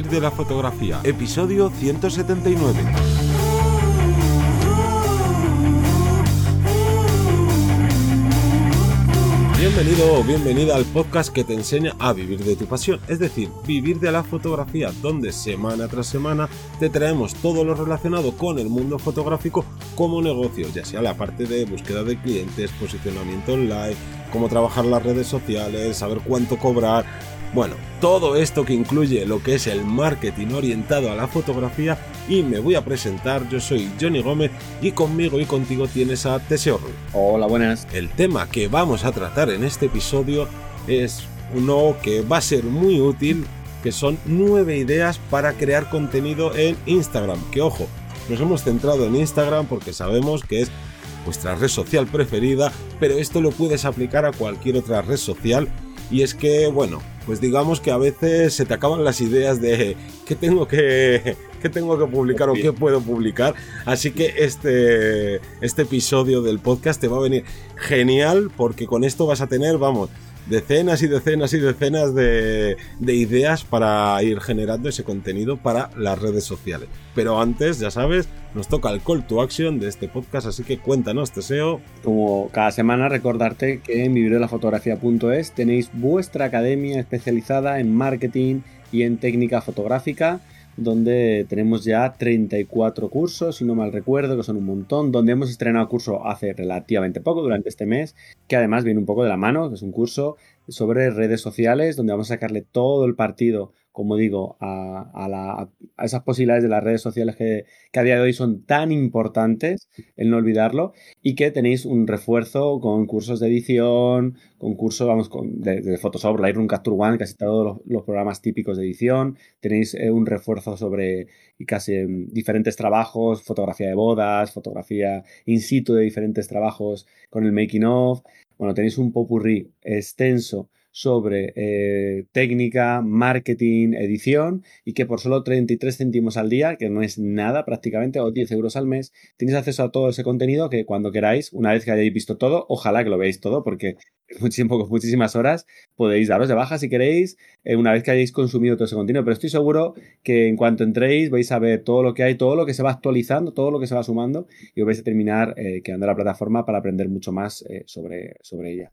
Vivir de la fotografía, episodio 179. Bienvenido o bienvenida al podcast que te enseña a vivir de tu pasión, es decir, vivir de la fotografía, donde semana tras semana te traemos todo lo relacionado con el mundo fotográfico como negocio, ya sea la parte de búsqueda de clientes, posicionamiento online, cómo trabajar las redes sociales, saber cuánto cobrar, bueno, todo esto que incluye lo que es el marketing orientado a la fotografía y me voy a presentar, yo soy Johnny Gómez y conmigo y contigo tienes a Teseo Ruiz. Hola, buenas. El tema que vamos a tratar en este episodio es uno que va a ser muy útil, que son nueve ideas para crear contenido en Instagram. Que ojo, nos hemos centrado en Instagram porque sabemos que es vuestra red social preferida, pero esto lo puedes aplicar a cualquier otra red social y es que, bueno, pues digamos que a veces se te acaban las ideas de qué tengo que, qué tengo que publicar o qué puedo publicar. Así que este, este episodio del podcast te va a venir genial porque con esto vas a tener, vamos, decenas y decenas y decenas de, ideas para ir generando ese contenido para las redes sociales. Pero antes, ya sabes, nos toca el call to action de este podcast, así que cuéntanos, Teseo. Como cada semana, recordarte que en vivirdelafotografía.es tenéis vuestra academia especializada en marketing y en técnica fotográfica donde tenemos ya 34 cursos, si no mal recuerdo, que son un montón, donde hemos estrenado curso hace relativamente poco, durante este mes, que además viene un poco de la mano, que es un curso sobre redes sociales, donde vamos a sacarle todo el partido como digo, a, esas posibilidades de las redes sociales que, a día de hoy son tan importantes, el no olvidarlo, y que tenéis un refuerzo con cursos de edición, con cursos, vamos, con, de, Photoshop, Lightroom, Capture One, casi todos los, programas típicos de edición, tenéis eh, un refuerzo sobre casi em, diferentes trabajos, fotografía de bodas, fotografía in situ de diferentes trabajos con el making of, bueno, tenéis un popurrí extenso sobre eh, técnica, marketing, edición y que por solo 33 céntimos al día, que no es nada prácticamente, o 10 euros al mes, tenéis acceso a todo ese contenido que cuando queráis, una vez que hayáis visto todo, ojalá que lo veáis todo porque muchísimo, muchísimas horas podéis daros de baja si queréis eh, una vez que hayáis consumido todo ese contenido, pero estoy seguro que en cuanto entréis vais a ver todo lo que hay, todo lo que se va actualizando, todo lo que se va sumando y os vais a terminar eh, quedando la plataforma para aprender mucho más sobre, sobre ella.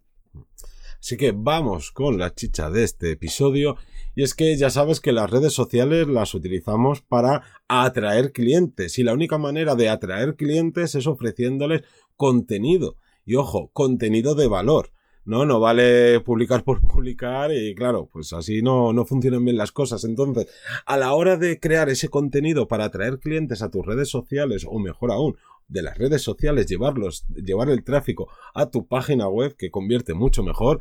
Así que vamos con la chicha de este episodio. Y es que ya sabes que las redes sociales las utilizamos para atraer clientes. Y la única manera de atraer clientes es ofreciéndoles contenido. Y ojo, contenido de valor. No, no vale publicar por publicar y claro, pues así no, no funcionan bien las cosas. Entonces, a la hora de crear ese contenido para atraer clientes a tus redes sociales o mejor aún, de las redes sociales, llevarlos, llevar el tráfico a tu página web que convierte mucho mejor,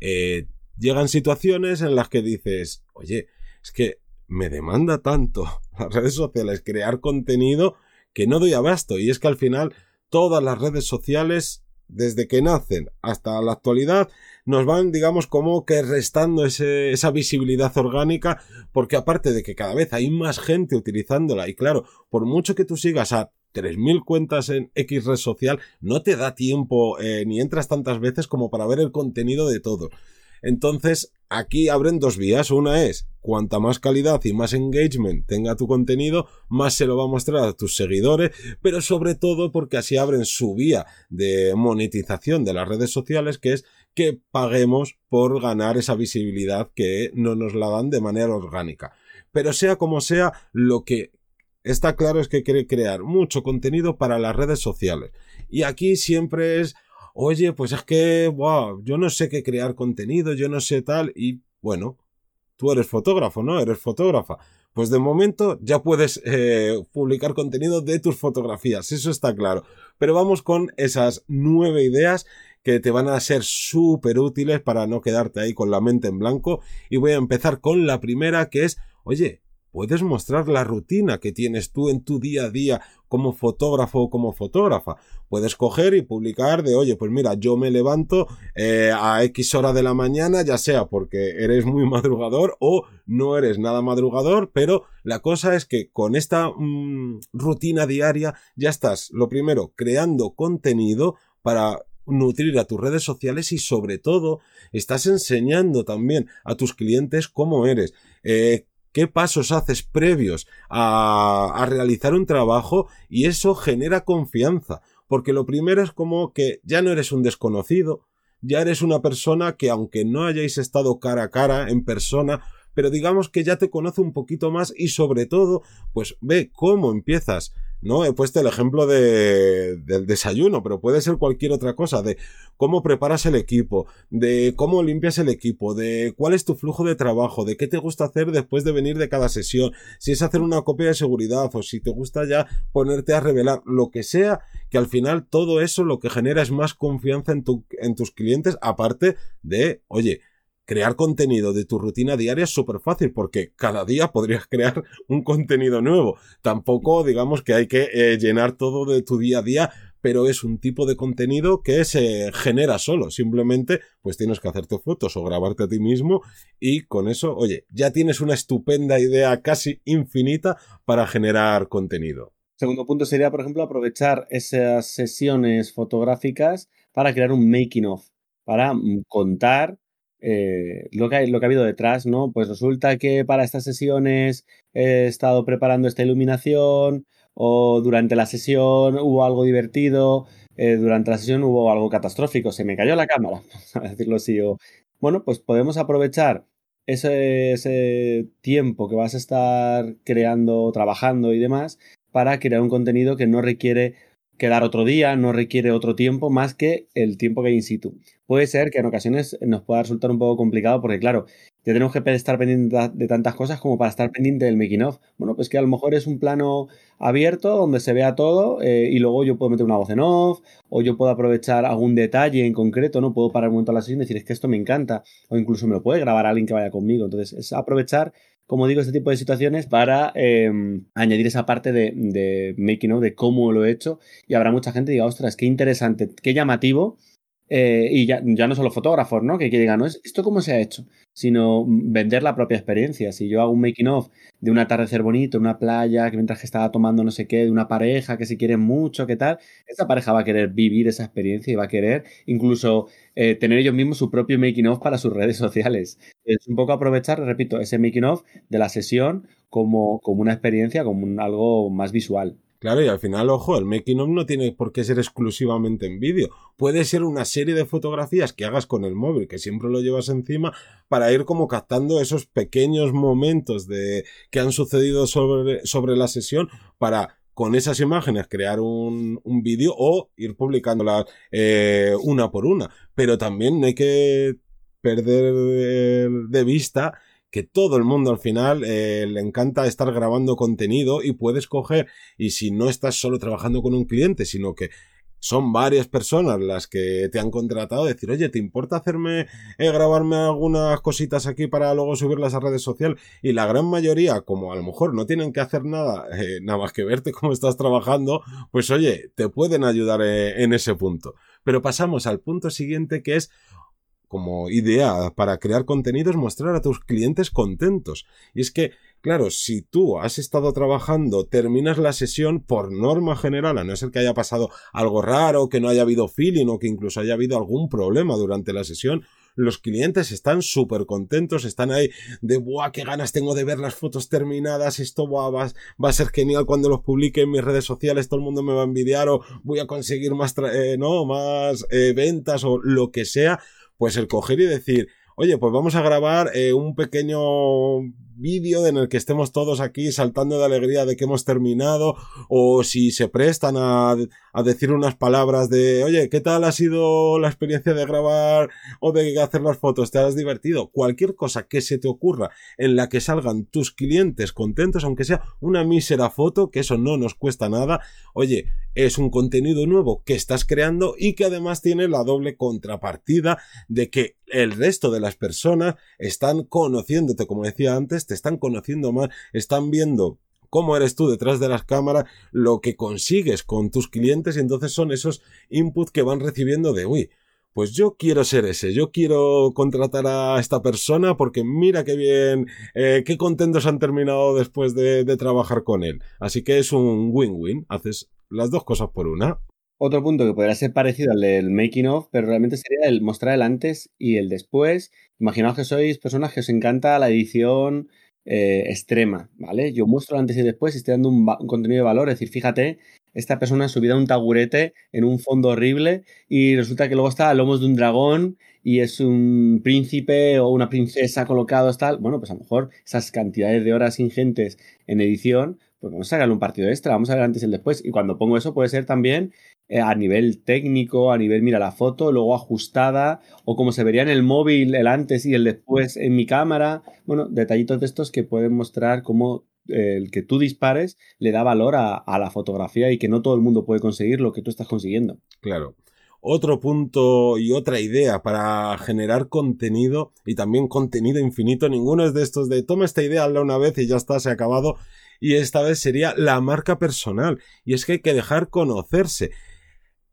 eh, llegan situaciones en las que dices, oye, es que me demanda tanto las redes sociales crear contenido que no doy abasto. Y es que al final todas las redes sociales, desde que nacen hasta la actualidad, nos van, digamos, como que restando esa visibilidad orgánica, porque aparte de que cada vez hay más gente utilizándola, y claro, por mucho que tú sigas a 3.000 cuentas en X red social, no te da tiempo eh, ni entras tantas veces como para ver el contenido de todo. Entonces, aquí abren dos vías. Una es, cuanta más calidad y más engagement tenga tu contenido, más se lo va a mostrar a tus seguidores, pero sobre todo porque así abren su vía de monetización de las redes sociales, que es que paguemos por ganar esa visibilidad que no nos la dan de manera orgánica. Pero sea como sea, lo que está claro es que quiere crear mucho contenido para las redes sociales. Y aquí siempre es, oye, pues es que, wow, yo no sé qué crear contenido, yo no sé tal, y bueno, tú eres fotógrafo, ¿no? Eres fotógrafa. Pues de momento ya puedes eh, publicar contenido de tus fotografías, eso está claro. Pero vamos con esas nueve ideas que te van a ser súper útiles para no quedarte ahí con la mente en blanco. Y voy a empezar con la primera que es, oye, Puedes mostrar la rutina que tienes tú en tu día a día como fotógrafo o como fotógrafa. Puedes coger y publicar de, oye, pues mira, yo me levanto eh, a X hora de la mañana, ya sea porque eres muy madrugador o no eres nada madrugador, pero la cosa es que con esta mm, rutina diaria ya estás, lo primero, creando contenido para nutrir a tus redes sociales y sobre todo estás enseñando también a tus clientes cómo eres. Eh, qué pasos haces previos a, realizar un trabajo y eso genera confianza. Porque lo primero es como que ya no eres un desconocido, ya eres una persona que aunque no hayáis estado cara a cara en persona, pero digamos que ya te conoce un poquito más y sobre todo, pues ve cómo empiezas. No, he puesto el ejemplo de, del desayuno, pero puede ser cualquier otra cosa, de cómo preparas el equipo, de cómo limpias el equipo, de cuál es tu flujo de trabajo, de qué te gusta hacer después de venir de cada sesión, si es hacer una copia de seguridad o si te gusta ya ponerte a revelar, lo que sea, que al final todo eso lo que genera es más confianza en, tu, en tus clientes, aparte de, oye, crear contenido de tu rutina diaria es súper fácil porque cada día podrías crear un contenido nuevo. Tampoco digamos que hay que eh, llenar todo de tu día a día, pero es un tipo de contenido que se genera solo. Simplemente pues tienes que hacerte fotos o grabarte a ti mismo y con eso, oye, ya tienes una estupenda idea casi infinita para generar contenido. Segundo punto sería, por ejemplo, aprovechar esas sesiones fotográficas para crear un making of, para contar eh, lo, que, lo que ha habido detrás, ¿no? Pues resulta que para estas sesiones he estado preparando esta iluminación o durante la sesión hubo algo divertido, eh, durante la sesión hubo algo catastrófico, se me cayó la cámara, a decirlo así. O, bueno, pues podemos aprovechar ese, ese tiempo que vas a estar creando, trabajando y demás para crear un contenido que no requiere quedar otro día, no requiere otro tiempo más que el tiempo que hay in situ. Puede ser que en ocasiones nos pueda resultar un poco complicado porque, claro, ya tenemos que estar pendientes de tantas cosas como para estar pendiente del making of. Bueno, pues que a lo mejor es un plano abierto donde se vea todo eh, y luego yo puedo meter una voz en off o yo puedo aprovechar algún detalle en concreto, ¿no? Puedo parar un momento la sesión y decir es que esto me encanta o incluso me lo puede grabar alguien que vaya conmigo. Entonces es aprovechar como digo, este tipo de situaciones para em, añadir esa parte de, making of, de cómo lo he hecho. Y habrá mucha gente que diga, ostras, qué interesante, qué llamativo. Eh, y ya, ya, no solo fotógrafos, ¿no? Que, digan, ¿no? ¿Esto cómo se ha hecho? Sino vender la propia experiencia. Si yo hago un making of de un atardecer bonito, una playa, que mientras que estaba tomando no sé qué, de una pareja que se quiere mucho, ¿qué tal? Esa pareja va a querer vivir esa experiencia y va a querer incluso eh, tener ellos mismos su propio making of para sus redes sociales. Es un poco aprovechar, repito, ese making of de la sesión como, como una experiencia, como algo más visual. Claro, y al final, ojo, el making of no tiene por qué ser exclusivamente en vídeo. Puede ser una serie de fotografías que hagas con el móvil, que siempre lo llevas encima, para ir como captando esos pequeños momentos de que han sucedido sobre, sobre la sesión, para con esas imágenes crear un, un vídeo o ir publicándolas eh, una por una. Pero también no hay que perder de vista que todo el mundo al final eh, le encanta estar grabando contenido y puedes coger y si no estás solo trabajando con un cliente, sino que son varias personas las que te han contratado, decir, oye, ¿te importa hacerme, eh, grabarme algunas cositas aquí para luego subirlas a redes sociales? Y la gran mayoría, como a lo mejor no tienen que hacer nada, eh, nada más que verte cómo estás trabajando, pues oye, te pueden ayudar en ese punto. Pero pasamos al punto siguiente que es, como idea para crear contenidos mostrar a tus clientes contentos. Y es que, claro, si tú has estado trabajando, terminas la sesión por norma general, a no ser que haya pasado algo raro, que no haya habido feeling o que incluso haya habido algún problema durante la sesión, los clientes están súper contentos, están ahí de, ¡buah, qué ganas tengo de ver las fotos terminadas! Esto va, va, a ser genial cuando los publique en mis redes sociales, todo el mundo me va a envidiar o voy a conseguir más, eh, no, más eh, ventas o lo que sea pues el coger y decir, oye, pues vamos a grabar eh, un pequeño vídeo en el que estemos todos aquí saltando de alegría de que hemos terminado, o si se prestan a, a, decir unas palabras de, oye, ¿qué tal ha sido la experiencia de grabar o de hacer las fotos? ¿Te has divertido? Cualquier cosa que se te ocurra en la que salgan tus clientes contentos, aunque sea una mísera foto, que eso no nos cuesta nada, oye, es un contenido nuevo que estás creando y que además tiene la doble contrapartida de que el resto de las personas están conociéndote, como decía antes, te están conociendo más, están viendo cómo eres tú detrás de las cámaras, lo que consigues con tus clientes y entonces son esos inputs que van recibiendo de, uy, pues yo quiero ser ese, yo quiero contratar a esta persona porque mira qué bien, eh, qué contentos han terminado después de, de trabajar con él. Así que es un win-win, haces las dos cosas por una. Otro punto que podría ser parecido al del making of, pero realmente sería el mostrar el antes y el después. Imaginaos que sois personas que os encanta la edición eh, extrema, ¿vale? Yo muestro antes y después y estoy dando un, contenido de valor, es decir, fíjate, esta persona ha subido a un taburete en un fondo horrible y resulta que luego está a lomos de un dragón y es un príncipe o una princesa colocados tal. Bueno, pues a lo mejor esas cantidades de horas ingentes en edición, pues vamos a sacarle un partido extra, vamos a ver antes y el después. Y cuando pongo eso puede ser también eh, a nivel técnico, a nivel, mira la foto, luego ajustada, o como se vería en el móvil el antes y el después en mi cámara. Bueno, detallitos de estos que pueden mostrar cómo eh, el que tú dispares le da valor a, a la fotografía y que no todo el mundo puede conseguir lo que tú estás consiguiendo. Claro otro punto y otra idea para generar contenido y también contenido infinito. Ninguno es de estos de toma esta idea, hazla una vez y ya está, se ha acabado. Y esta vez sería la marca personal. Y es que hay que dejar conocerse.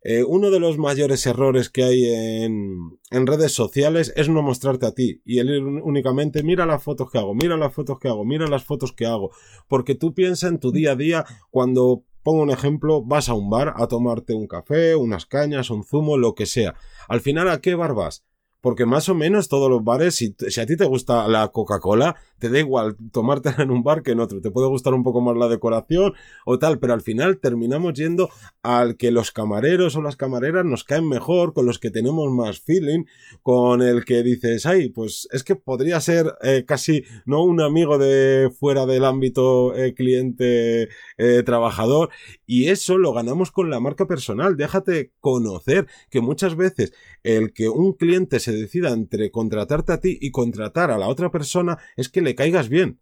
Eh, uno de los mayores errores que hay en, en, redes sociales es no mostrarte a ti y el únicamente mira las fotos que hago, mira las fotos que hago, mira las fotos que hago, porque tú piensas en tu día a día cuando pongo un ejemplo, vas a un bar a tomarte un café, unas cañas, un zumo, lo que sea. Al final, ¿a qué bar vas? Porque más o menos todos los bares, si, a ti te gusta la Coca-Cola, te da igual tomártela en un bar que en otro. Te puede gustar un poco más la decoración o tal, pero al final terminamos yendo al que los camareros o las camareras nos caen mejor, con los que tenemos más feeling, con el que dices, ay, pues es que podría ser eh, casi no un amigo de fuera del ámbito eh, cliente eh, trabajador. Y eso lo ganamos con la marca personal. Déjate conocer que muchas veces el que un cliente se decida entre contratarte a ti y contratar a la otra persona es que le caigas bien.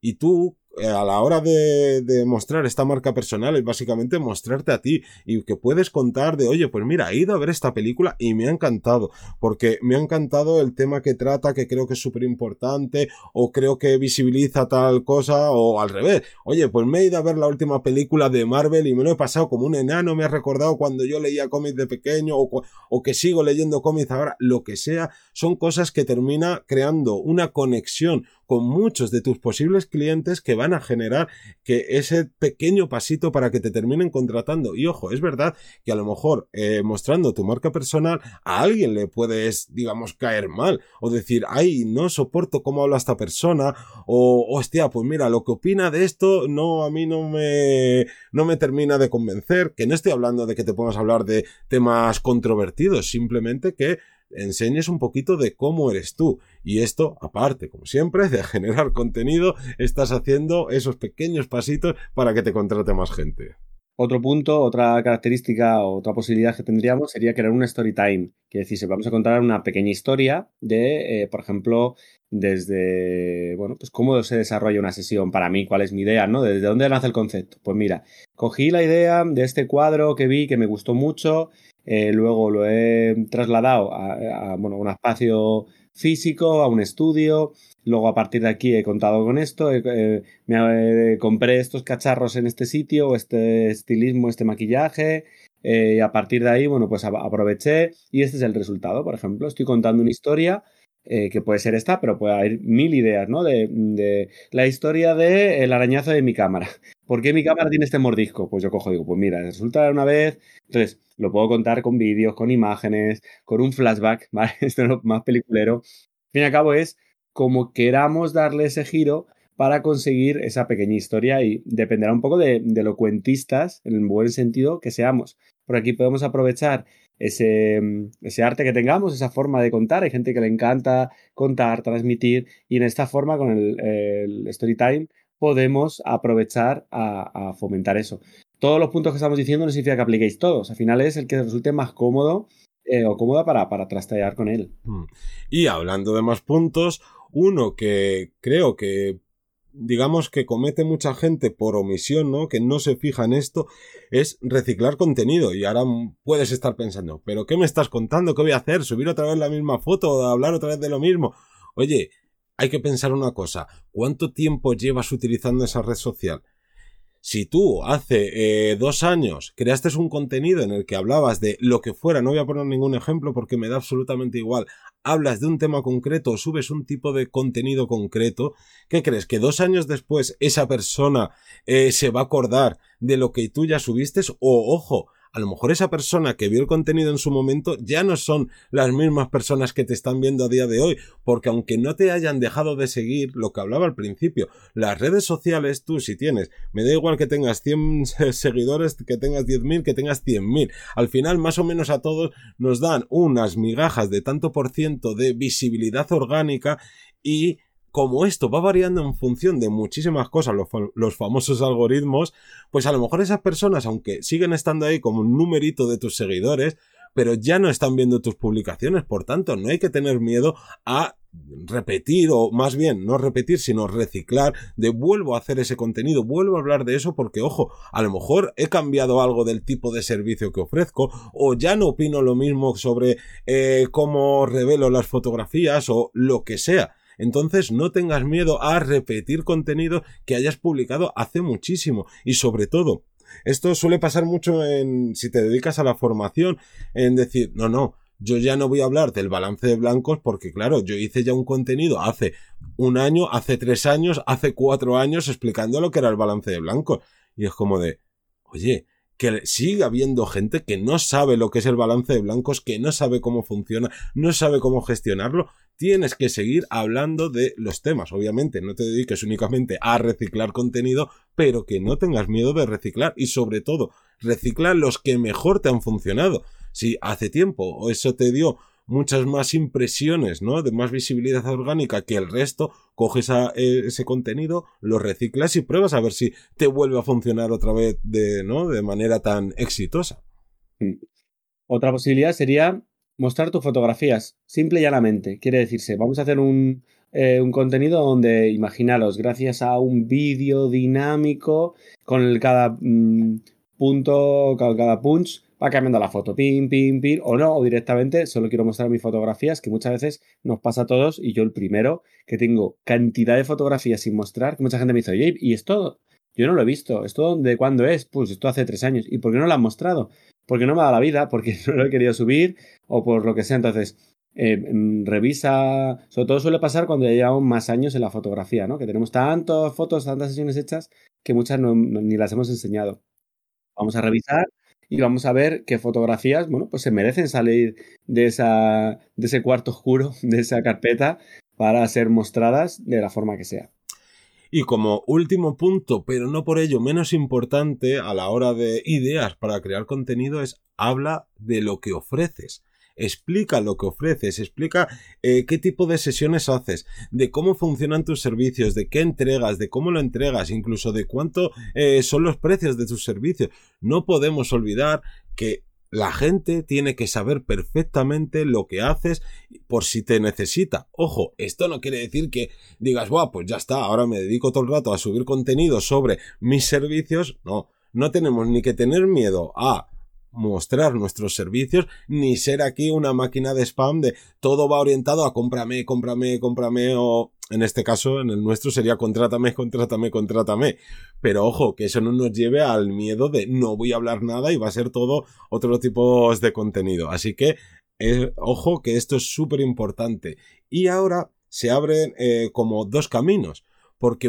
Y tú a la hora de, de, mostrar esta marca personal es básicamente mostrarte a ti y que puedes contar de, oye, pues mira, he ido a ver esta película y me ha encantado, porque me ha encantado el tema que trata, que creo que es súper importante, o creo que visibiliza tal cosa, o al revés, oye, pues me he ido a ver la última película de Marvel y me lo he pasado como un enano, me ha recordado cuando yo leía cómics de pequeño, o, o que sigo leyendo cómics ahora, lo que sea, son cosas que termina creando una conexión con muchos de tus posibles clientes que van a generar que ese pequeño pasito para que te terminen contratando. Y ojo, es verdad que a lo mejor eh, mostrando tu marca personal a alguien le puedes, digamos, caer mal o decir, ay, no soporto cómo habla esta persona o, hostia, pues mira, lo que opina de esto no, a mí no me, no me termina de convencer, que no estoy hablando de que te pongas a hablar de temas controvertidos, simplemente que enseñes un poquito de cómo eres tú. Y esto, aparte, como siempre, de generar contenido, estás haciendo esos pequeños pasitos para que te contrate más gente. Otro punto, otra característica, otra posibilidad que tendríamos sería crear un story time. Que es decir, vamos a contar una pequeña historia de, eh, por ejemplo, desde, bueno, pues cómo se desarrolla una sesión para mí, cuál es mi idea, ¿no? ¿Desde dónde nace el concepto? Pues mira, cogí la idea de este cuadro que vi, que me gustó mucho, eh, luego lo he trasladado a, bueno, un espacio físico, a un estudio. Luego a partir de aquí he contado con esto, me eh, compré estos cacharros en este sitio, este estilismo, este maquillaje. Eh, y a partir de ahí, bueno, pues aproveché y este es el resultado. Por ejemplo, estoy contando una historia que puede ser esta, pero puede haber mil ideas, ¿no? De, de la historia del arañazo de mi cámara. ¿Por qué mi cámara tiene este mordisco? Pues yo cojo y digo, pues mira, resulta una vez. Entonces, lo puedo contar con vídeos, con imágenes, con un flashback, ¿vale? Esto es lo más peliculero. Al fin y al cabo es como queramos darle ese giro para conseguir esa pequeña historia y dependerá un poco de, de lo cuentistas, en el buen sentido, que seamos. Por aquí podemos aprovechar ese, ese, arte que tengamos, esa forma de contar. Hay gente que le encanta contar, transmitir, y en esta forma, con el, el story time, podemos aprovechar a, fomentar eso. Todos los puntos que estamos diciendo no significa que apliquéis todos. Al final es el que resulte más cómodo eh, o cómoda para, para trastear con él. Hmm. Y hablando de más puntos, uno que creo que digamos que comete mucha gente por omisión, ¿no? Que no se fija en esto, es reciclar contenido. Y ahora puedes estar pensando, ¿pero qué me estás contando? ¿Qué voy a hacer? ¿Subir otra vez la misma foto? ¿Hablar otra vez de lo mismo? Oye, hay que pensar una cosa, ¿cuánto tiempo llevas utilizando esa red social? Si tú hace eh, dos años creaste un contenido en el que hablabas de lo que fuera, no voy a poner ningún ejemplo porque me da absolutamente igual, hablas de un tema concreto o subes un tipo de contenido concreto, ¿qué crees? ¿Que dos años después esa persona eh, se va a acordar de lo que tú ya subiste? O, ojo, a lo mejor esa persona que vio el contenido en su momento ya no son las mismas personas que te están viendo a día de hoy, porque aunque no te hayan dejado de seguir, lo que hablaba al principio, las redes sociales, tú si tienes, me da igual que tengas 100 seguidores, que tengas 10.000, que tengas 100.000, al final más o menos a todos nos dan unas migajas de tanto por ciento de visibilidad orgánica y como esto va variando en función de muchísimas cosas, los, famosos algoritmos, pues a lo mejor esas personas, aunque siguen estando ahí como un numerito de tus seguidores, pero ya no están viendo tus publicaciones, por tanto, no hay que tener miedo a repetir o más bien no repetir sino reciclar de vuelvo a hacer ese contenido vuelvo a hablar de eso porque ojo a lo mejor he cambiado algo del tipo de servicio que ofrezco o ya no opino lo mismo sobre eh, cómo revelo las fotografías o lo que sea entonces no tengas miedo a repetir contenido que hayas publicado hace muchísimo. Y sobre todo esto suele pasar mucho en si te dedicas a la formación en decir no no yo ya no voy a hablar del balance de blancos porque claro yo hice ya un contenido hace un año hace tres años hace cuatro años explicando lo que era el balance de blancos y es como de oye que sigue habiendo gente que no sabe lo que es el balance de blancos, que no sabe cómo funciona, no sabe cómo gestionarlo, tienes que seguir hablando de los temas. Obviamente, no te dediques únicamente a reciclar contenido, pero que no tengas miedo de reciclar y sobre todo, recicla los que mejor te han funcionado. Si hace tiempo o eso te dio muchas más impresiones, ¿no? De más visibilidad orgánica que el resto, coges eh, ese contenido, lo reciclas y pruebas a ver si te vuelve a funcionar otra vez de, ¿no? De manera tan exitosa. Mm. Otra posibilidad sería mostrar tus fotografías, simple y llanamente. Quiere decirse, vamos a hacer un, eh, un contenido donde, imaginaros, gracias a un vídeo dinámico, con el cada mm, punto, cada, cada punch, va cambiando la foto, pim, pim, pim, o no, o directamente solo quiero mostrar mis fotografías, que muchas veces nos pasa a todos, y yo el primero, que tengo cantidad de fotografías sin mostrar, que mucha gente me dice, oye, ¿y esto? Yo no lo he visto, ¿esto de cuándo es? Pues esto hace tres años, ¿y por qué no lo han mostrado? Porque no me da la vida, porque no lo he querido subir, o por lo que sea, entonces... Eh, mm, revisa, sobre todo suele pasar cuando ya llevamos más años en la fotografía, ¿no? Que tenemos tantas fotos, tantas sesiones hechas que muchas ni las hemos enseñado. Vamos a revisar y vamos a ver qué fotografías, bueno, pues se merecen salir de, esa, de ese cuarto oscuro, de esa carpeta, para ser mostradas de la forma que sea. Y como último punto, pero no por ello menos importante a la hora de ideas para crear contenido, es habla de lo que ofreces explica lo que ofreces, explica eh, qué tipo de sesiones haces, de cómo funcionan tus servicios, de qué entregas, de cómo lo entregas, incluso de cuánto eh, son los precios de tus servicios. No podemos olvidar que la gente tiene que saber perfectamente lo que haces por si te necesita. Ojo, esto no quiere decir que digas, guau, pues ya está, ahora me dedico todo el rato a subir contenido sobre mis servicios. No, no tenemos ni que tener miedo a mostrar nuestros servicios ni ser aquí una máquina de spam de todo va orientado a cómprame, cómprame, cómprame o en este caso, en el nuestro sería contrátame, contrátame, contrátame. Pero ojo, que eso no nos lleve al miedo de no voy a hablar nada y va a ser todo otro tipo de contenido. Así que, eh, ojo, que esto es súper importante. Y ahora se abren eh, como dos caminos, porque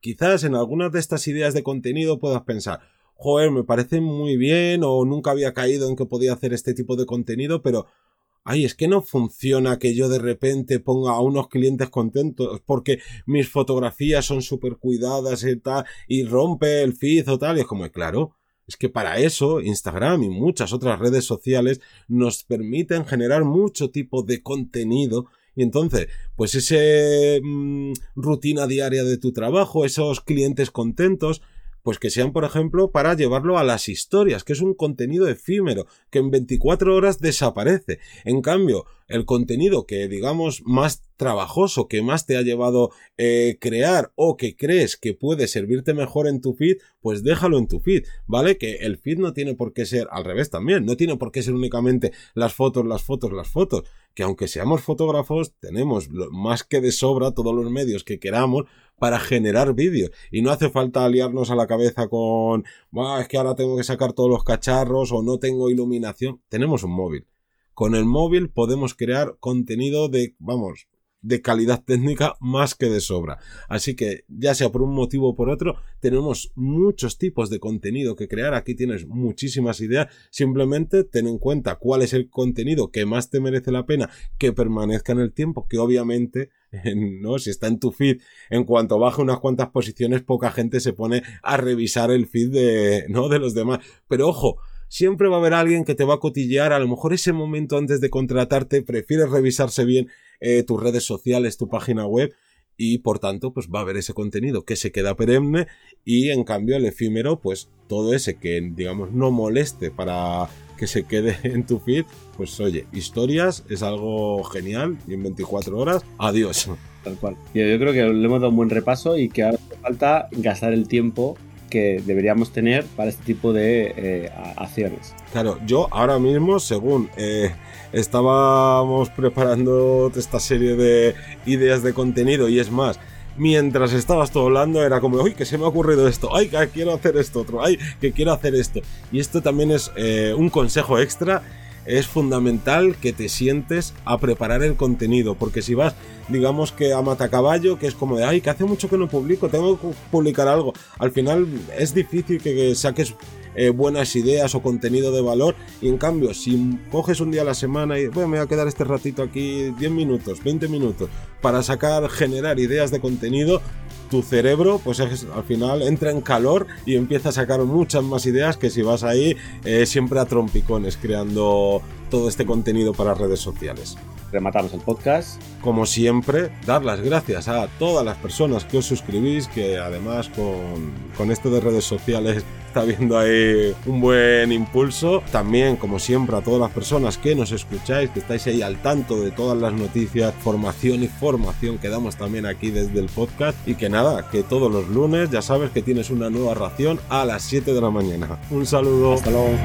quizás en algunas de estas ideas de contenido puedas pensar, joder, me parece muy bien o nunca había caído en que podía hacer este tipo de contenido, pero ay, es que no funciona que yo de repente ponga a unos clientes contentos porque mis fotografías son súper cuidadas y tal, y rompe el feed o tal, y es como, claro, es que para eso Instagram y muchas otras redes sociales nos permiten generar mucho tipo de contenido y entonces, pues ese mm, rutina diaria de tu trabajo, esos clientes contentos, pues que sean, por ejemplo, para llevarlo a las historias, que es un contenido efímero, que en 24 horas desaparece. En cambio, el contenido que digamos más trabajoso, que más te ha llevado eh, crear o que crees que puede servirte mejor en tu feed, pues déjalo en tu feed, ¿vale? Que el feed no tiene por qué ser al revés también, no tiene por qué ser únicamente las fotos, las fotos, las fotos, que aunque seamos fotógrafos, tenemos más que de sobra todos los medios que queramos para generar vídeos. Y no hace falta aliarnos a la cabeza con, es que ahora tengo que sacar todos los cacharros o no tengo iluminación, tenemos un móvil. Con el móvil podemos crear contenido de, vamos, de calidad técnica más que de sobra. Así que, ya sea por un motivo o por otro, tenemos muchos tipos de contenido que crear. Aquí tienes muchísimas ideas. Simplemente ten en cuenta cuál es el contenido que más te merece la pena que permanezca en el tiempo, que obviamente ¿no? Si está en tu feed, en cuanto baja unas cuantas posiciones, poca gente se pone a revisar el feed de, ¿no? de los demás. Pero ojo, siempre va a haber alguien que te va a cotillear, a lo mejor ese momento antes de contratarte, prefieres revisarse bien eh, tus redes sociales, tu página web, y por tanto, pues va a haber ese contenido que se queda perenne, y en cambio el efímero, pues todo ese que, digamos, no moleste para que se quede en tu feed, pues oye, historias es algo genial y en 24 horas, adiós. Tal cual. Yo, creo que le hemos dado un buen repaso y que ahora falta gastar el tiempo que deberíamos tener para este tipo de eh, acciones. Claro, yo ahora mismo, según eh, estábamos preparando esta serie de ideas de contenido y es más, mientras estabas todo hablando era como, uy, que se me ha ocurrido esto, ay, que quiero hacer esto otro, ay, que quiero hacer esto. Y esto también es eh, un consejo extra es fundamental que te sientes a preparar el contenido, porque si vas, digamos que a matacaballo, que es como de, ay, que hace mucho que no publico, tengo que publicar algo, al final es difícil que saques eh, buenas ideas o contenido de valor. Y en cambio, si coges un día a la semana y bueno, me voy a quedar este ratito aquí 10 minutos, 20 minutos para sacar, generar ideas de contenido, tu cerebro, pues al final entra en calor y empieza a sacar muchas más ideas que si vas ahí eh, siempre a trompicones creando todo este contenido para redes sociales. Rematamos el podcast. Como siempre, dar las gracias a todas las personas que os suscribís, que además con, con esto de redes sociales está viendo ahí un buen impulso. También, como siempre, a todas las personas que nos escucháis, que estáis ahí al tanto de todas las noticias, formación y formación que damos también aquí desde el podcast. Y que nada, que todos los lunes ya sabes que tienes una nueva ración a las 7 de la mañana. Un saludo. Hasta luego.